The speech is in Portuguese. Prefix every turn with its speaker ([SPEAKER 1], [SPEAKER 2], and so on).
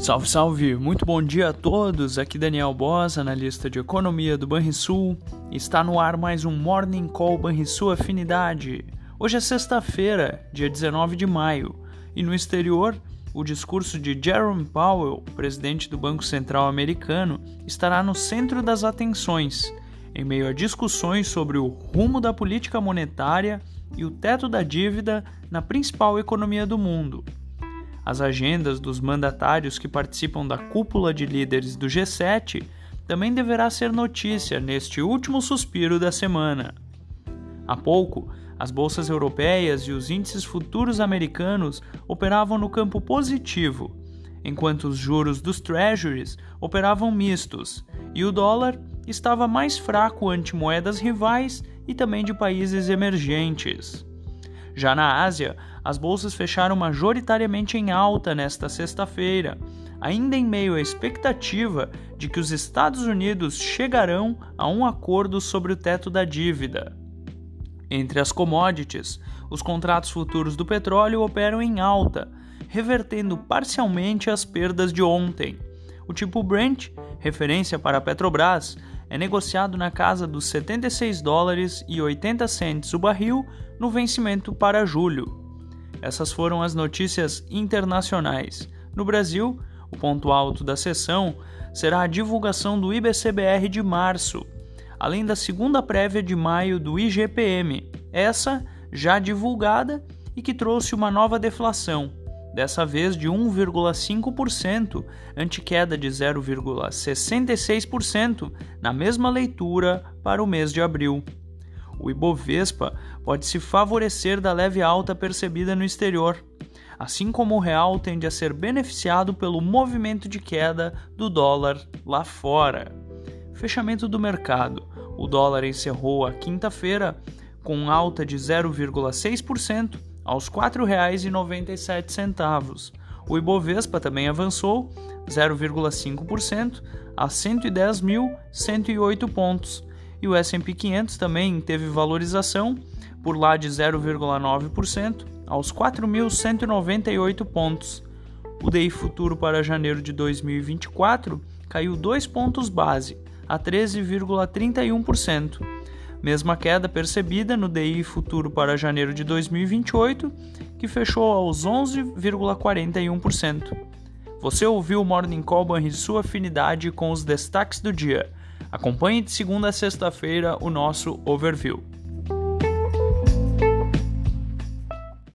[SPEAKER 1] Salve, salve! Muito bom dia a todos. Aqui Daniel Boss, analista de economia do Banrisul. Está no ar mais um Morning Call Banrisul Afinidade. Hoje é sexta-feira, dia 19 de maio, e no exterior, o discurso de Jerome Powell, presidente do Banco Central americano, estará no centro das atenções, em meio a discussões sobre o rumo da política monetária e o teto da dívida na principal economia do mundo. As agendas dos mandatários que participam da cúpula de líderes do G7 também deverá ser notícia neste último suspiro da semana. Há pouco, as bolsas europeias e os índices futuros americanos operavam no campo positivo, enquanto os juros dos treasuries operavam mistos e o dólar estava mais fraco ante moedas rivais e também de países emergentes. Já na Ásia, as bolsas fecharam majoritariamente em alta nesta sexta-feira, ainda em meio à expectativa de que os Estados Unidos chegarão a um acordo sobre o teto da dívida. Entre as commodities, os contratos futuros do petróleo operam em alta, revertendo parcialmente as perdas de ontem. O tipo Brent, referência para a Petrobras, é negociado na casa dos 76 dólares e 80 centes o barril no vencimento para julho. Essas foram as notícias internacionais. No Brasil, o ponto alto da sessão será a divulgação do IBCBR de março, além da segunda prévia de maio do IGPM, essa já divulgada e que trouxe uma nova deflação, dessa vez de 1,5%, ante queda de 0,66% na mesma leitura para o mês de abril. O Ibovespa pode se favorecer da leve alta percebida no exterior, assim como o real tende a ser beneficiado pelo movimento de queda do dólar lá fora. Fechamento do mercado. O dólar encerrou a quinta-feira com alta de 0,6% aos R$ 4,97. O Ibovespa também avançou 0,5% a 110.108 pontos. E o S&P 500 também teve valorização por lá de 0,9% aos 4.198 pontos. O DI futuro para janeiro de 2024 caiu 2 pontos base, a 13,31% mesma queda percebida no DI futuro para janeiro de 2028, que fechou aos 11,41%. Você ouviu o Morning Call e sua afinidade com os destaques do dia. Acompanhe de segunda a sexta-feira o nosso overview.